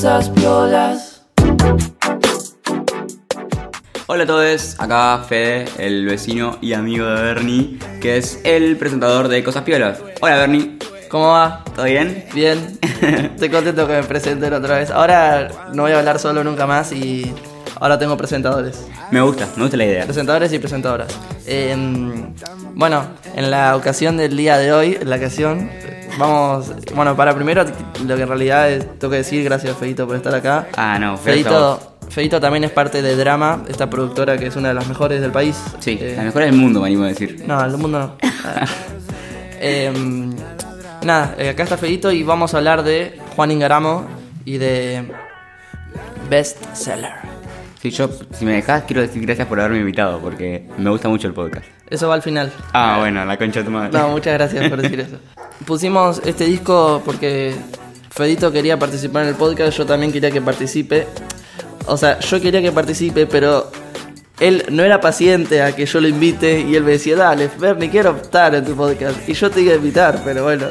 cosas piolas. Hola a todos, acá Fede, el vecino y amigo de Bernie, que es el presentador de Cosas Piolas. Hola Bernie, ¿Cómo va? ¿todo bien? Bien. Estoy contento que me presenten otra vez. Ahora no voy a hablar solo nunca más y ahora tengo presentadores. Me gusta, me gusta la idea. Presentadores y presentadoras. Eh, bueno, en la ocasión del día de hoy, en la ocasión, vamos. Bueno, para primero, lo que en realidad es- tengo que decir, gracias Feito por estar acá. Ah, no. Feito, Feito también es parte de Drama, esta productora que es una de las mejores del país. Sí, Eh, la mejor del mundo, me animo a decir. No, el mundo no. Eh, nada, eh, acá está Feito y vamos a hablar de Juan Ingaramo y de Best Seller. Sí, yo, si me dejas, quiero decir gracias por haberme invitado, porque me gusta mucho el podcast. Eso va al final. Ah, bueno, la concha de tu madre. No, muchas gracias por decir eso. Pusimos este disco porque Fedito quería participar en el podcast, yo también quería que participe. O sea, yo quería que participe, pero él no era paciente a que yo lo invite y él me decía, dale, Bernie, quiero estar en tu podcast. Y yo te iba a invitar, pero bueno.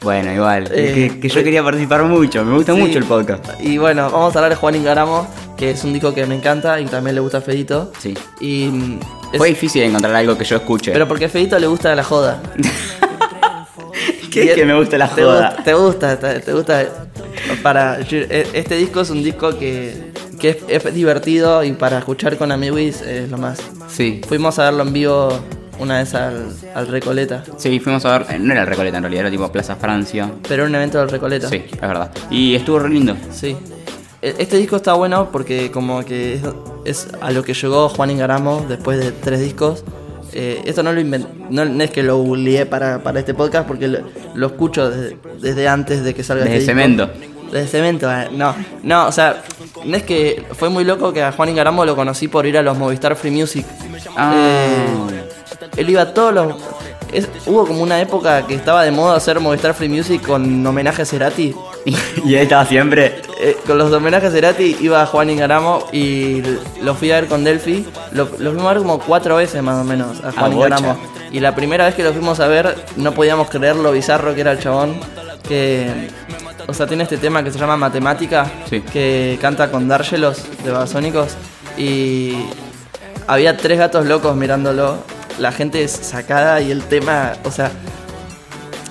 Bueno, igual, Eh, que, que yo eh, quería participar mucho, me gusta Sí. mucho el podcast. Y bueno, vamos a hablar de Juan Ingaramo, que es un disco que me encanta y también le gusta a Fedito. Sí. Y mm, es- Fue difícil encontrar algo que yo escuche. pero porque a Fedito le gusta la joda. ¿Qué que me gusta la te joda? gusta- Te gusta, te, te gusta. Para, e- este disco es un disco que, que es, es divertido y para escuchar con amiguis es lo más. Sí. Fuimos a verlo en vivo una vez al, al Recoleta, Sí, fuimos a ver, eh, no era el Recoleta en realidad, era tipo Plaza Francia. pero era un evento del Recoleta. Sí, es verdad. Y estuvo re lindo. Sí. E- Este disco está bueno porque como que es, es a lo que llegó Juan Ingaramo después de tres discos. Eh, esto no lo inven- no, no es que lo googleé para, para este podcast porque lo, lo escucho desde, desde antes de que salga Desde este disco. Cemento. Desde Cemento, eh, no. No, o sea, no es que fue muy loco que a Juan Ingaramo lo conocí por ir a los Movistar Free Music. Ah. Eh, él iba a todos los... es- hubo como una época que estaba de moda hacer Movistar Free Music con homenaje a Cerati. y él estaba siempre. Eh, con los homenajes a Cerati iba Juan Ingaramo y lo fui a ver con Delphi. Lo, lo fuimos a ver como cuatro veces más o menos a Juan Ah, bocha. Ingaramo. Y la primera vez que lo fuimos a ver no podíamos creer lo bizarro que era el chabón. Que, o sea, tiene este tema que se llama Matemática, Sí. que canta con Dárgelos de Babasónicos. Y había tres gatos locos mirándolo. La gente es sacada y el tema, o sea,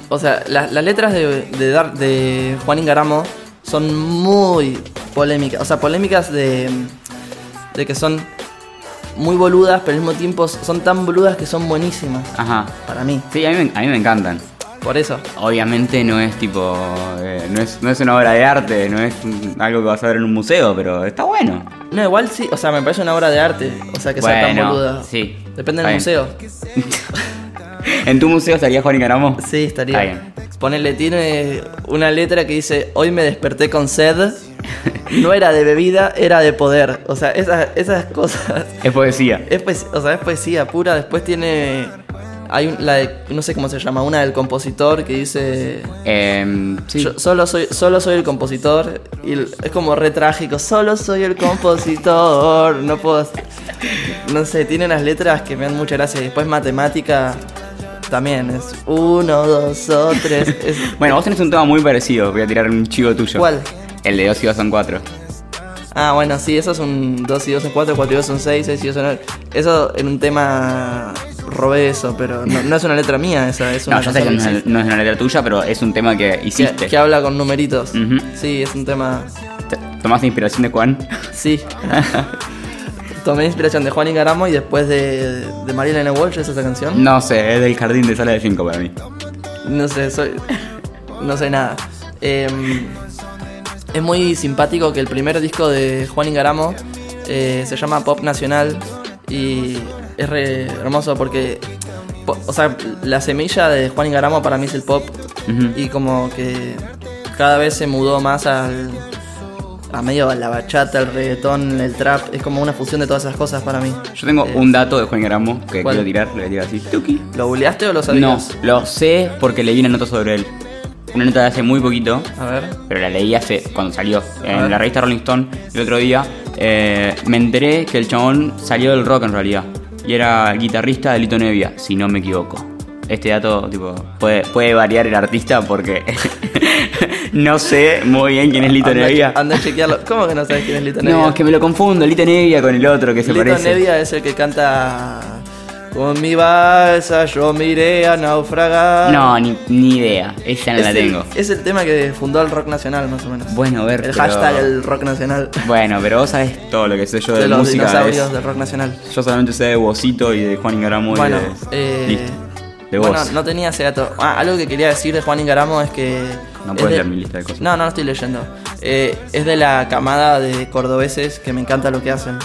o sea, la- las letras de, de, de Juan Ingaramo son muy polémicas. O sea, polémicas de, de que son muy boludas, pero al mismo tiempo son tan boludas que son buenísimas. Ajá. Para mí. Sí, a mí, me- a mí me encantan. Por eso. Obviamente no es tipo. eh, no, es, no es una obra de arte, no es un- algo que vas a ver en un museo, pero está bueno. No, igual sí. O sea, me parece una obra de arte. O sea, que sea tan Bueno, boluda. sí, Depende del museo. ¿En tu museo estaría Juan Ingaramo? Sí, estaría. Está bien. Ponele, tiene una letra que dice: Hoy me desperté con sed. No era de bebida, era de poder. O sea, esas, esas cosas. Es poesía. Es, poes- o sea, es poesía pura. Después tiene. Hay un- la de, no sé cómo se llama, una del compositor que dice. Em, sí. Yo solo soy, solo soy el compositor. Y es como re trágico. Solo soy el compositor. No puedo. No sé, tiene unas letras que me dan mucha gracia. Después matemática. También es uno, dos o tres. es- Bueno, vos tenés un tema muy parecido. Voy a tirar un chivo tuyo. ¿Cuál? El de 2 y 2 son 4. Ah, bueno, sí, eso es un 2 y 2 son 4, 4 y 2 son 6, 6 y 2 son 9. Eso en un tema robé eso, pero no, no es una letra mía esa, es una No, yo sé que no canción es, no es una letra tuya, pero es un tema que hiciste. que habla con numeritos. Ujú. Sí, es un tema. Te- ¿Tomaste inspiración de Juan? Sí. Tomé inspiración de Juan Ingaramo y después de, de Marilyn Walsh, ¿es esa canción? No sé, es del jardín de sala de 5 para mí. No sé, soy. No sé nada. Em, es muy simpático que el primer disco de Juan Ingaramo eh, se llama Pop Nacional y es re hermoso porque. po- O sea, la semilla de Juan Ingaramo para mí es el pop Ujú. y como que cada vez se mudó más al. A medio a la bachata, el reggaetón, el trap, es como una fusión de todas esas cosas para mí. Yo tengo Eh, un dato de Juan Gramo que ¿cuál? quiero tirar, le voy a tirar así. Tuki. ¿Lo googleaste o lo No, sabías? lo sé porque leí una nota sobre él. Una nota de hace muy poquito, A ver. pero la leí hace cuando salió en ver. la revista Rolling Stone el otro día. eh, me enteré que el chabón salió del rock en realidad y era guitarrista de Lito Nevia, si no me equivoco. Este dato tipo puede, puede variar el artista porque No sé muy bien quién es Lito Anda, Nevia. anda a chequearlo. ¿Cómo que no sabes quién es Lito Nevia? No, es que me lo confundo, Lito Nevia con el otro que se Lito parece. Nevia es el que canta Con mi balsa yo me iré a naufragar. No, ni, ni idea. Esa no es la el- tengo. es el tema que fundó el rock nacional, más o menos. Bueno, ver. el pero- hashtag el rock nacional. Bueno, pero vos sabés todo lo que sé yo de, de los música. dinosaurios es- del rock nacional. Yo solamente sé de Bocito y de Juan Ingaramo y Bueno, de. eh, Listo. De bueno, no tenía ese dato. Ah, algo que quería decir de Juan Ingaramo es que. No es puedes de- leer mi lista de cosas. No, no lo estoy leyendo. Eh, es de la camada de cordobeses que me encanta lo que hacen.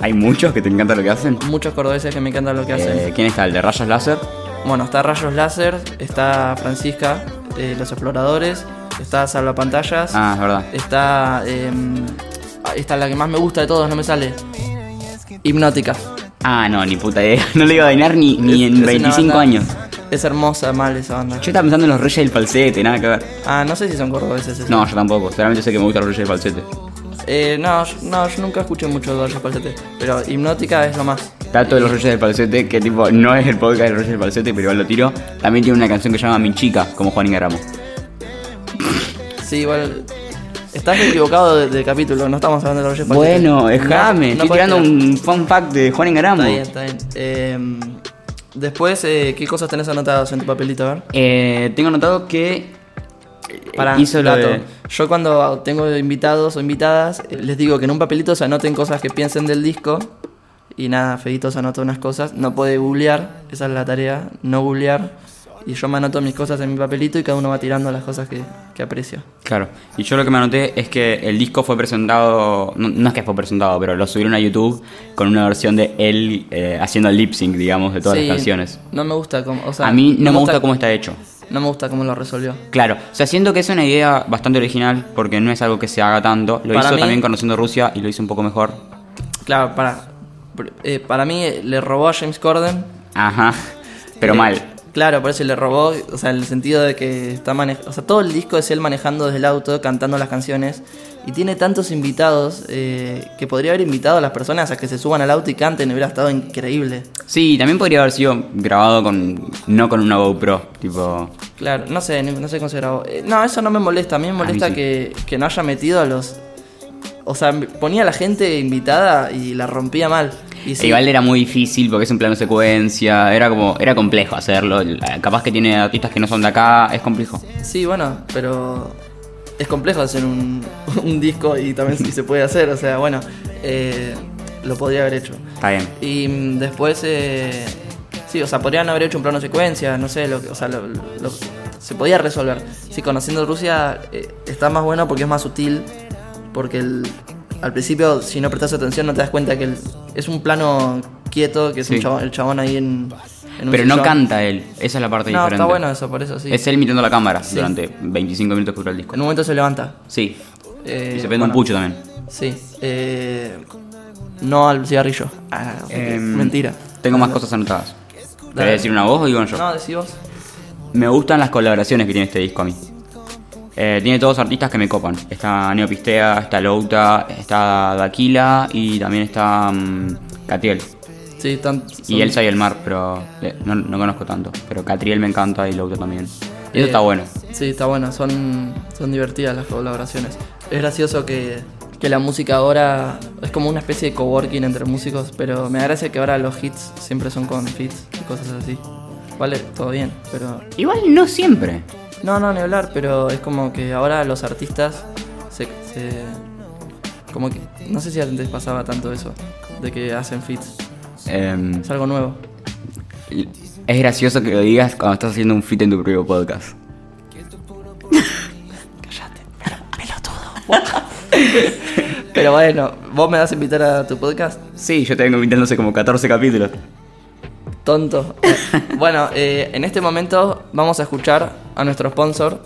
Hay muchos que te encanta lo que hacen. Muchos cordobeses que me encantan lo que hacen. Eh, ¿Quién está? ¿El de rayos láser? Bueno, está Rayos Láser, está Francisca, eh, Los Exploradores, está Salvapantallas, Ah, es verdad. está. eh, esta es la que más me gusta de todos, no me sale. Hipnótica. Ah, no, ni puta idea. No le iba a adivinar ni, ni en es una 25 banda- años. Es hermosa, mal esa banda. Yo estaba pensando en los Reyes del Falsete, nada que ver. Ah, no sé si son cordobeses. esos. No, yo tampoco. Solamente sé que me gustan los Reyes del Falsete. Eh, no, yo- no, yo nunca escuché mucho de Rayos Falsete. Pero Hipnótica es lo más. Dato de los Reyes del Falsete, que tipo, no es el podcast de los Reyes del Falsete, pero igual lo tiro. También tiene una canción que se llama Mi Chica, como Juan Ingaramo. Sí, igual. Estás equivocado de, de capítulo, no estamos hablando de los Rayos Falsete. Bueno, déjame. No, no Estoy podés tirando tirar. un fun fact de Juan Ingaramo. Está bien, está bien. Eh, después, eh, ¿qué cosas tenés anotadas en tu papelito? A ver. Eh, tengo notado que eh, Para hizo lo de... Yo cuando tengo invitados o invitadas, eh, les digo que en un papelito se anoten cosas que piensen del disco. Y nada, Fedito se anotó unas cosas. No puede googlear, esa es la tarea, no googlear. Y yo me anoto mis cosas en mi papelito y cada uno va tirando las cosas que, que aprecia. Claro, y yo lo que me anoté es que el disco fue presentado, no, no es que fue presentado, pero lo subieron a YouTube con una versión de él eh, haciendo el lip sync, digamos, de todas Sí, las canciones. No me gusta cómo. O sea, a mí no, me gusta cómo está hecho. No me gusta cómo lo resolvió. Claro, o sea, siento que es una idea bastante original porque no es algo que se haga tanto. Lo Para hizo mí- también conociendo Rusia y lo hizo un poco mejor. Claro, para. eh, para mí le robó a James Corden. Ajá, pero Eh, mal. Claro, por eso le robó, o sea, en el sentido de que está manejando, o sea, todo el disco es él manejando desde el auto, cantando las canciones, y tiene tantos invitados eh, que podría haber invitado a las personas a que se suban al auto y canten, hubiera estado increíble. Sí, también podría haber sido grabado con no con una GoPro, tipo... Claro, no sé, no sé cómo se grabó. Eh, no, eso no me molesta, a mí me molesta sí. que, que no haya metido a los... O sea, ponía a la gente invitada y la rompía mal. Y sí, E Igual era muy difícil porque es un plano secuencia, era como era complejo hacerlo. Capaz que tiene artistas que no son de acá, es complejo. Sí, bueno, pero es complejo hacer un, un disco y también si se puede hacer, o sea, bueno, eh, lo podría haber hecho. Está bien. Y mm, después, eh, sí, o sea, podrían haber hecho un plano secuencia, no sé, lo, que- o sea, lo- lo- se podía resolver. Sí, conociendo Rusia eh, está más bueno porque es más sutil, porque el- al principio, si no prestas atención, no te das cuenta que el- es un plano quieto, que es un Sí. chabón- el chabón ahí en... en un Pero no sillón. canta él, esa es la parte No, diferente. está bueno eso, por eso sí. Es él mirando la cámara durante 25 minutos que dura el disco. En un momento se levanta. Sí. Eh, y se prende bueno, un pucho también. Sí. Eh, no al cigarrillo. Ah, Em, mentira. Tengo más cosas anotadas. ¿Querés decir una voz o digo yo? No, decí vos. Me gustan las colaboraciones que tiene este disco a mí. Eh, tiene todos artistas que me copan. Está Neopistea, está Louta, está Daquila y también está mm, Catriel. Sí, Y son- Elsa y el mar, pero eh, no, no conozco tanto. Pero Catriel me encanta y Louta también. Y eso está bueno. Sí, está bueno. Son, son divertidas las colaboraciones. Es gracioso que, que la música ahora es como una especie de coworking entre músicos, pero me da gracia que ahora los hits siempre son con fits y cosas así. Vale, todo bien, pero... Igual no siempre. No, no, ni hablar, pero es como que ahora los artistas se... se- como que... No sé si antes pasaba tanto eso, de que hacen fits. Em, Es algo nuevo. es gracioso que lo digas cuando estás haciendo un fit en tu propio podcast. Pero bueno, ¿vos me vas a invitar a tu podcast? Sí, yo te vengo invitando hace como 14 capítulos. Tonto. bueno, eh, en este momento vamos a escuchar a nuestro sponsor.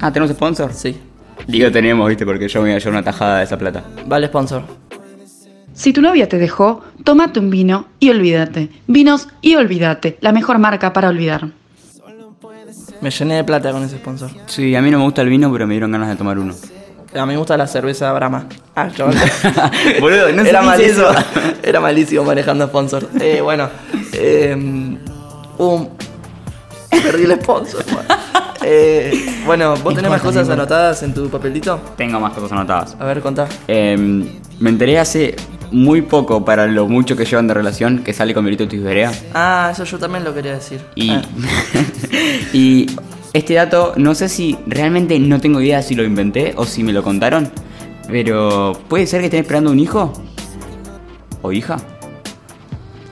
Ah, ¿tenemos sponsor? Sí, Digo tenemos, viste, porque yo me voy a llevar una tajada de esa plata. vale sponsor. Si tu novia te dejó, tómate un vino y olvídate. Vinos y olvídate, la mejor marca para olvidar. Me llené de plata con ese sponsor. Sí, a mí no me gusta el vino, pero me dieron ganas de tomar uno. A mí me gusta la cerveza Brahma. Ah, chaval. Boludo, no Era malísimo. Era malísimo manejando sponsor. Eh, bueno, eh, un... Perdí el sponsor. man. Eh, bueno, ¿vos tenés más cosas anotadas en tu papelito? Tengo más cosas anotadas. A ver, contá. Em, me enteré hace muy poco para lo mucho que llevan de relación que sale con Virito Tisberea. Ah, eso yo también lo quería decir. Y, Ah, y este dato, no sé si realmente no tengo idea si lo inventé o si me lo contaron, pero ¿puede ser que estén esperando un hijo? ¿O hija?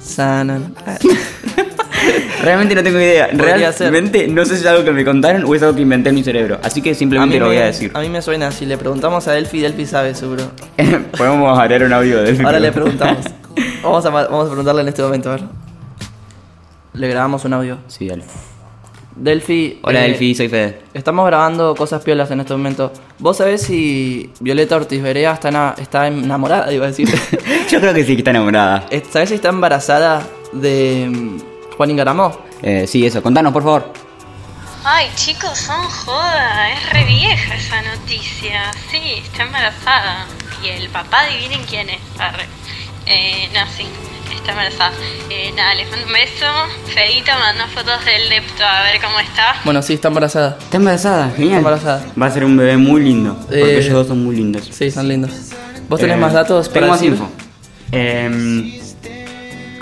Sanan. Ah, Realmente no tengo idea. Podría ser. Realmente no sé si es algo que me contaron o es algo que inventé en mi cerebro. Así que simplemente lo voy a decir. A mí me suena, si le preguntamos a Delphi, Delphi sabe seguro. Podemos agregar un audio de Ahora le preguntamos. Vamos a, vamos a preguntarle en este momento, a ver. Le grabamos un audio. Sí, dale. Delphi. Hola eh, Delphi, soy Fede. Estamos grabando cosas piolas en este momento. ¿Vos sabés si Violeta Ortiz Berea está, ena- está enamorada, iba a decir? Yo creo que sí que está enamorada. Eh, ¿Sabés si está embarazada de mm, Juan Ingaramó? Eh, sí, eso. Contanos, por favor. Ay, chicos, son joda. Es re vieja esa noticia. Sí, está embarazada. Y el papá, adivinen quién es. Arre. Eh, no, sí, está embarazada. Eh, nada, les mando un beso. Feito mandó fotos del lepto a ver cómo está. Bueno, sí, está embarazada. Está embarazada, genial. Está embarazada. Va a ser un bebé muy lindo. Porque Eh, ellos dos son muy lindos. Sí, son lindos. ¿Vos tenés Eh, más datos para Tengo más decir? info. Em,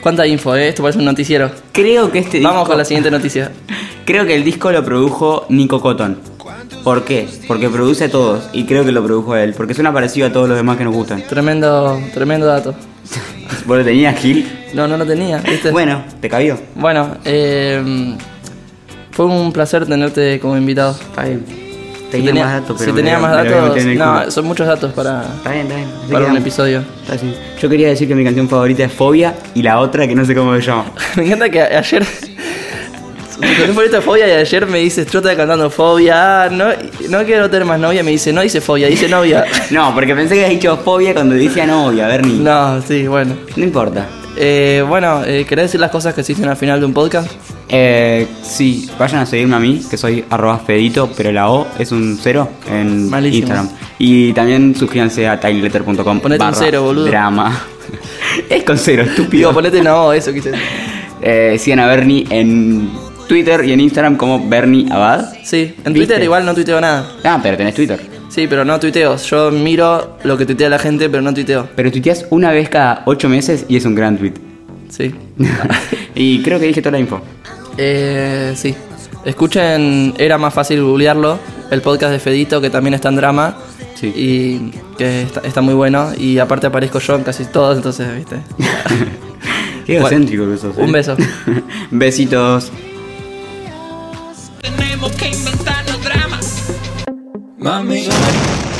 ¿Cuánta info, eh? Esto parece un noticiero. creo que este Vamos disco- con la siguiente noticia. Creo que el disco lo produjo Nico Cotton. ¿Por qué? Porque produce a todos y creo que lo produjo él. Porque suena parecido a todos los demás que nos gustan. Tremendo, tremendo dato. ¿Vos lo tenías, Gil? No, no lo tenía, ¿viste? Bueno, te cabió. Bueno, eh, fue un placer tenerte como invitado. Está bien. Si Tenía, más datos, pero Si tenía más me a datos, no, son muchos datos para, Está bien, está bien. Para un episodio. Está así. Yo quería decir que mi canción favorita es Fobia y la otra que no sé cómo se llama. Me encanta que ayer. Tu canción favorita es Fobia y ayer me dices, estaba cantando Fobia, ah, no, no quiero tener más novia, me dice, no dice Fobia, dice novia. No, porque pensé que habías dicho Fobia cuando decía novia, Bernie. No, No, sí, bueno. importa. Eh, bueno, eh, ¿querés decir las cosas que existen al final de un podcast? Eh, sí, vayan a seguirme a mí, que soy arroba fedito, pero la O es un cero en Malísimo. Instagram. Y también suscríbanse a tinyletter.com Ponete un cero, boludo. Drama. es con cero, Digo, estúpido. ponete no, eso quise decir. Eh, sigan a Bernie en Twitter y en Instagram como Bernie Abad. Sí, en ¿Viste? Twitter igual no tuiteo nada. Ah, pero tenés Twitter. Sí, pero no tuiteo. Yo miro lo que tuitea la gente, pero no tuiteo. Pero tuiteas una vez cada ocho meses y es un gran tweet. Sí. y creo que dije toda la info. Eh, sí. Escuchen, era más fácil googlearlo, el podcast de Fedito, que también está en drama. Sí. Y que está, está muy bueno. Y aparte aparezco yo en casi todos, entonces, viste. Qué egocéntrico que sos. ¿eh? un beso. Besitos. Tenemos